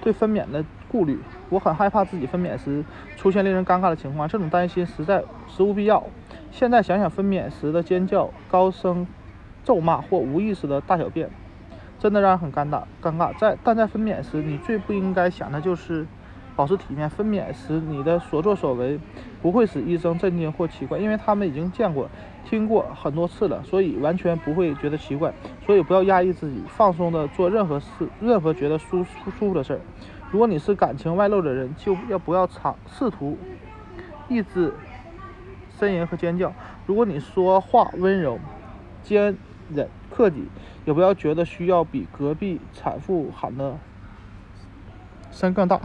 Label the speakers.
Speaker 1: 对分娩的顾虑，我很害怕自己分娩时出现令人尴尬的情况，这种担心实在实无必要。现在想想分娩时的尖叫、高声咒骂或无意识的大小便，真的让人很尴尬。尴尬在但在分娩时，你最不应该想的就是保持体面。分娩时你的所作所为不会使医生震惊或奇怪，因为他们已经见过、听过很多次了，所以完全不会觉得奇怪。所以不要压抑自己，放松的做任何事，任何觉得舒舒舒服的事儿。如果你是感情外露的人，就要不要尝试图抑制。呻吟和尖叫。如果你说话温柔、坚忍、克己，也不要觉得需要比隔壁产妇喊的声更大。